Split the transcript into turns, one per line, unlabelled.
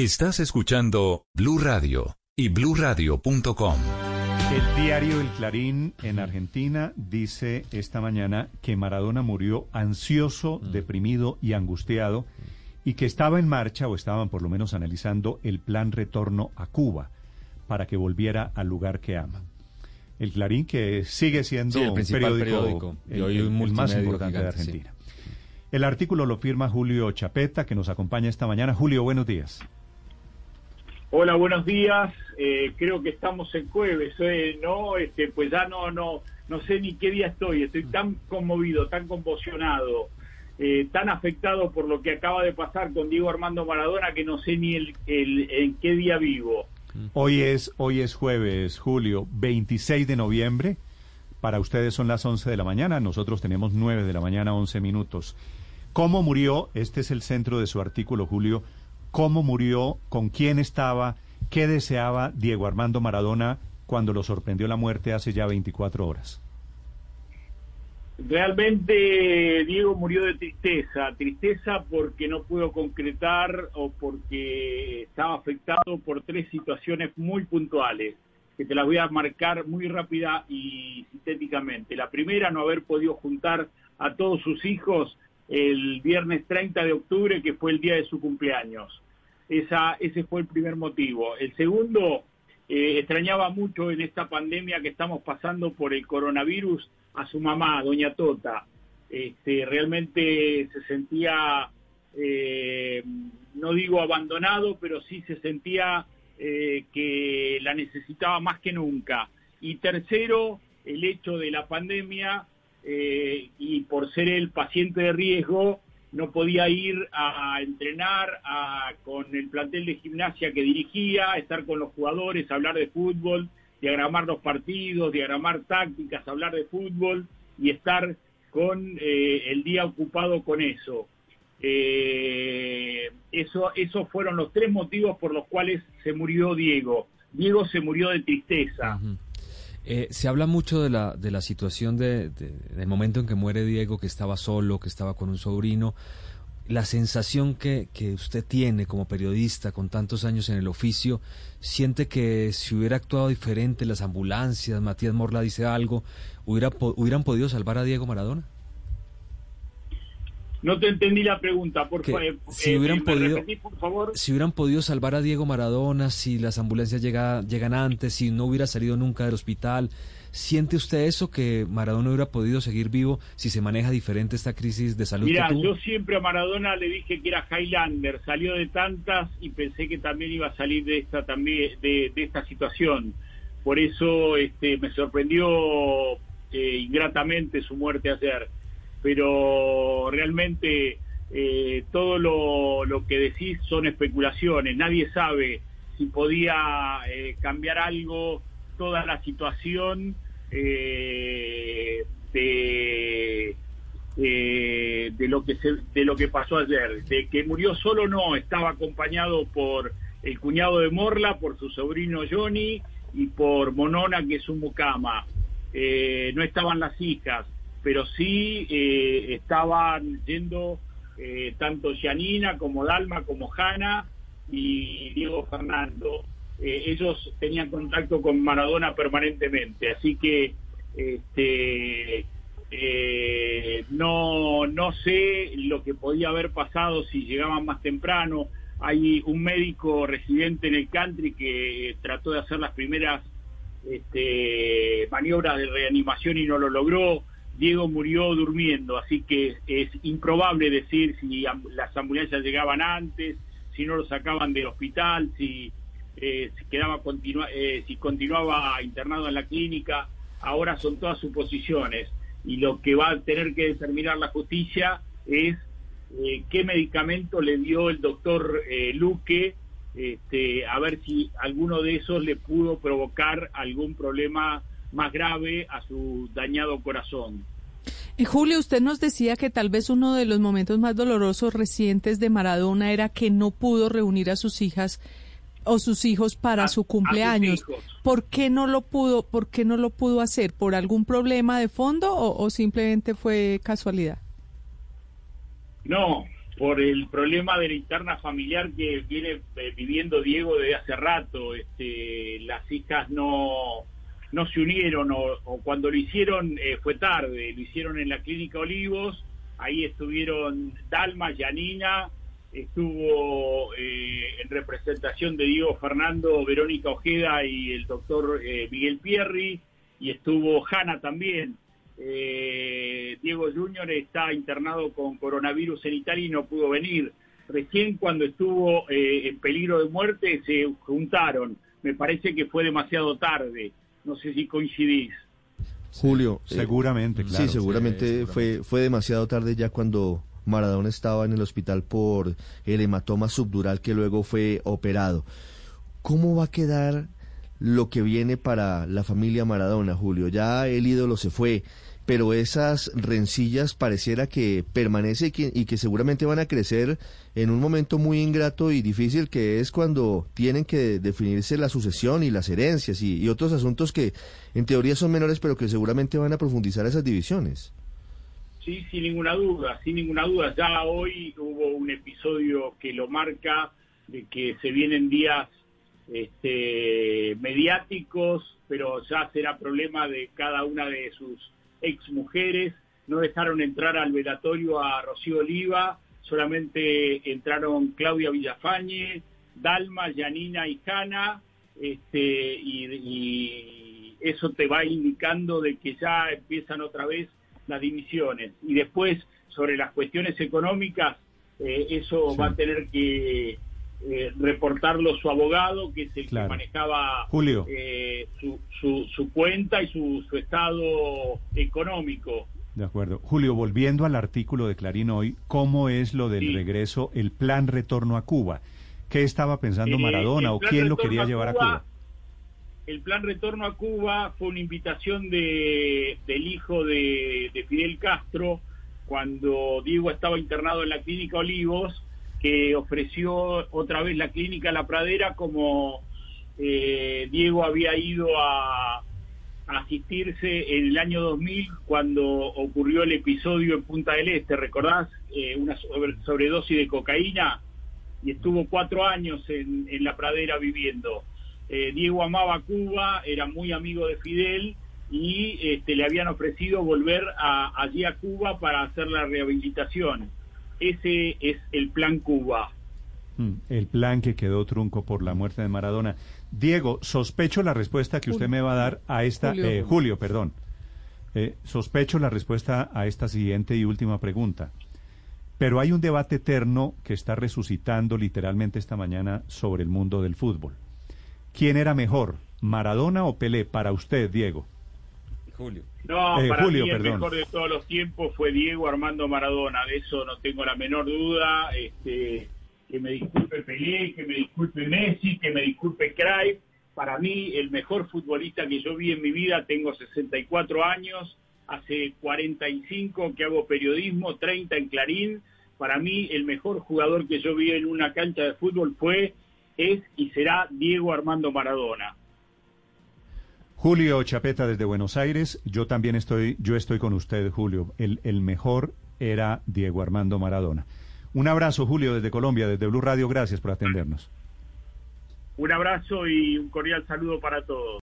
Estás escuchando Blue Radio y bluradio.com.
El diario El Clarín en Argentina dice esta mañana que Maradona murió ansioso,
Mm.
deprimido y angustiado y que estaba en marcha o estaban por lo menos analizando el plan retorno a Cuba para que volviera al lugar que ama. El Clarín que sigue siendo
Sí, el
un
principal
periódico,
periódico,
el,
hoy
el-
un
el más importante de
sí.
Argentina. El artículo lo firma Julio Chapeta que nos acompaña esta mañana. Julio, buenos días.
Hola, buenos días. Eh, creo que estamos en jueves, eh, ¿no? Este, pues ya no, no, no sé ni qué día estoy. Estoy tan conmovido, tan conmocionado, eh, tan afectado por lo que acaba de pasar con Diego Armando Maradona que no sé ni el, el- en qué día vivo.
Hoy es, hoy es jueves, Julio, 26 de noviembre. Para ustedes son las 11 de la mañana, nosotros tenemos 9 de la mañana, 11 minutos. ¿Cómo murió? Este es el centro de su artículo, Julio. ¿Cómo murió? ¿Con quién estaba? ¿Qué deseaba Diego Armando Maradona cuando lo sorprendió la muerte hace ya 24 horas?
Realmente Diego murió de tristeza, tristeza porque no pudo concretar o porque estaba afectado por tres situaciones muy puntuales, que te las voy a marcar muy rápida y sintéticamente. La primera, no haber podido juntar a todos sus hijos el viernes 30 de octubre, que fue el día de su cumpleaños. Esa, ese fue el primer motivo. El segundo, eh, extrañaba mucho en esta pandemia que estamos pasando por el coronavirus a su mamá, doña Tota. Este, realmente se sentía, eh, no digo abandonado, pero sí se sentía eh, que la necesitaba más que nunca. Y tercero, el hecho de la pandemia y por ser el paciente de riesgo, no podía ir a entrenar a- con el plantel de gimnasia que dirigía, estar con los jugadores, hablar de fútbol, diagramar los partidos, diagramar tácticas, hablar de fútbol y estar con eh, el día ocupado con eso. Eh, eso. Esos fueron los tres motivos por los cuales se murió Diego. Diego se murió de tristeza.
Eh, se habla mucho de la, de la situación de, de- del momento en que muere Diego, que estaba solo, que estaba con un sobrino. La sensación que, que usted tiene como periodista con tantos años en el oficio, siente que si hubiera actuado diferente las ambulancias, Matías Morla dice algo, hubiera, hubieran podido salvar a Diego Maradona.
No te entendí la pregunta, por favor.
si hubieran
¿me
podido-
repetís, por favor?
Si hubieran podido salvar a Diego Maradona, si las ambulancias llega- llegan antes, si no hubiera salido nunca del hospital, ¿siente usted eso que Maradona hubiera podido seguir vivo si se maneja diferente esta crisis de salud
Mira, yo siempre a Maradona le dije que era Highlander, salió de tantas y pensé que también iba a salir de esta también de, de esta situación. Por eso este, me sorprendió eh, ingratamente su muerte ayer. Pero realmente eh, todo lo, lo que decís son especulaciones. Nadie sabe si podía eh, cambiar algo, toda la situación eh, de eh, de lo que se, de lo que pasó ayer, de que murió solo no, estaba acompañado por el cuñado de Morla, por su sobrino Johnny y por Monona que es su mucama. No estaban las hijas, pero sí eh, estaban yendo eh, tanto Janina como Dalma como Hanna y Diego Fernando. Eh, ellos tenían contacto con Maradona permanentemente, así que este eh, no no sé lo que podía haber pasado si llegaban más temprano. Hay un médico residente en el country que trató de hacer las primeras este, maniobras de reanimación y no lo logró. Diego murió durmiendo, así que es improbable decir si las ambulancias llegaban antes, si no lo sacaban del hospital, si, eh, si quedaba eh, si continuaba internado en la clínica. Ahora son todas suposiciones y lo que va a tener que determinar la justicia es eh, qué medicamento le dio el doctor eh, Luque, este, a ver si alguno de esos le pudo provocar algún problema más grave a su dañado corazón.
Eh, Julio, usted nos decía que tal vez uno de los momentos más dolorosos recientes de Maradona era que no pudo reunir a sus hijas o sus hijos para
A-
su cumpleaños. ¿Por qué no lo pudo? ¿Por qué no lo pudo hacer? ¿Por algún problema de fondo o, o simplemente fue casualidad?
No, por el problema de la interna familiar que viene eh, viviendo Diego desde hace rato. Este, las hijas no, no se unieron o, cuando lo hicieron eh, fue tarde, lo hicieron en la clínica Olivos, ahí estuvieron Dalma, Yanina, estuvo eh, en representación de Diego Fernando, Verónica Ojeda y el doctor Miguel Pierri, y estuvo Hanna también. Eh, Diego Junior está internado con coronavirus en Italia y no pudo venir. Recién cuando estuvo eh, en peligro de muerte se juntaron. Me parece que fue demasiado tarde. No sé si coincidís.
Julio.
Seguramente, claro.
Sí, seguramente, Fue, fue demasiado tarde ya cuando Maradona estaba en el hospital por el hematoma subdural que luego fue operado. ¿Cómo va a quedar lo que viene para la familia Maradona, Julio? Ya el ídolo se fue pero esas rencillas pareciera que permanece y que, y que, seguramente van a crecer en un momento muy ingrato y difícil que es cuando tienen que definirse la sucesión y las herencias y, otros asuntos que en teoría son menores pero que seguramente van a profundizar esas divisiones.
Sí, sin ninguna duda, sin ninguna duda. Ya hoy hubo un episodio que lo marca de que se vienen días este, mediáticos, pero ya será problema de cada una de sus ex mujeres, no dejaron entrar al velatorio a Rocío Oliva, solamente entraron Claudia Villafañe, Dalma, Yanina y Jana, este, y, eso te va indicando de que ya empiezan otra vez las divisiones. Y después, sobre las cuestiones económicas, eh, eso va a tener que eh, reportarlo su abogado, que es el que manejaba
Julio.
Eh, su, su, cuenta y su, su estado económico.
De acuerdo. Julio, volviendo al artículo de Clarín hoy, ¿cómo es lo del regreso, el plan retorno a Cuba? ¿Qué estaba pensando eh, Maradona o quién lo quería llevar a Cuba?
El plan retorno a Cuba fue una invitación de, del hijo de, de Fidel Castro cuando Diego estaba internado en la clínica Olivos que ofreció otra vez la clínica La Pradera como eh, Diego había ido a, asistirse en el año 2000 cuando ocurrió el episodio en Punta del Este, ¿recordás? Eh, una sobredosis de cocaína y estuvo cuatro años en, en La Pradera viviendo. Eh, Diego amaba Cuba, era muy amigo de Fidel y este, le habían ofrecido volver a, allí a Cuba para hacer la rehabilitación ese es el plan Cuba.
Mm, el plan que quedó trunco por la muerte de Maradona. Diego, sospecho la respuesta que usted me va a dar a esta... Julio, eh, Julio perdón. Eh, sospecho la respuesta a esta siguiente y última pregunta. Pero hay un debate eterno que está resucitando literalmente esta mañana sobre el mundo del fútbol. ¿Quién era mejor, Maradona o Pelé para usted, Diego?
Julio. No, eh, para mí el mejor de todos los tiempos fue Diego Armando Maradona, de eso no tengo la menor duda. Este, que me disculpe Pelé, que me disculpe Messi, que me disculpe Cruyff. Para mí, el mejor futbolista que yo vi en mi vida, tengo 64 años, hace 45 que hago periodismo, 30 en Clarín. Para mí, el mejor jugador que yo vi en una cancha de fútbol fue, es y será Diego Armando Maradona.
Julio Chapeta desde Buenos Aires, yo también estoy, yo estoy con usted, Julio. El, el mejor era Diego Armando Maradona. Un abrazo, Julio, desde Colombia, desde Blue Radio. Gracias por atendernos.
Un abrazo y un cordial saludo para todos.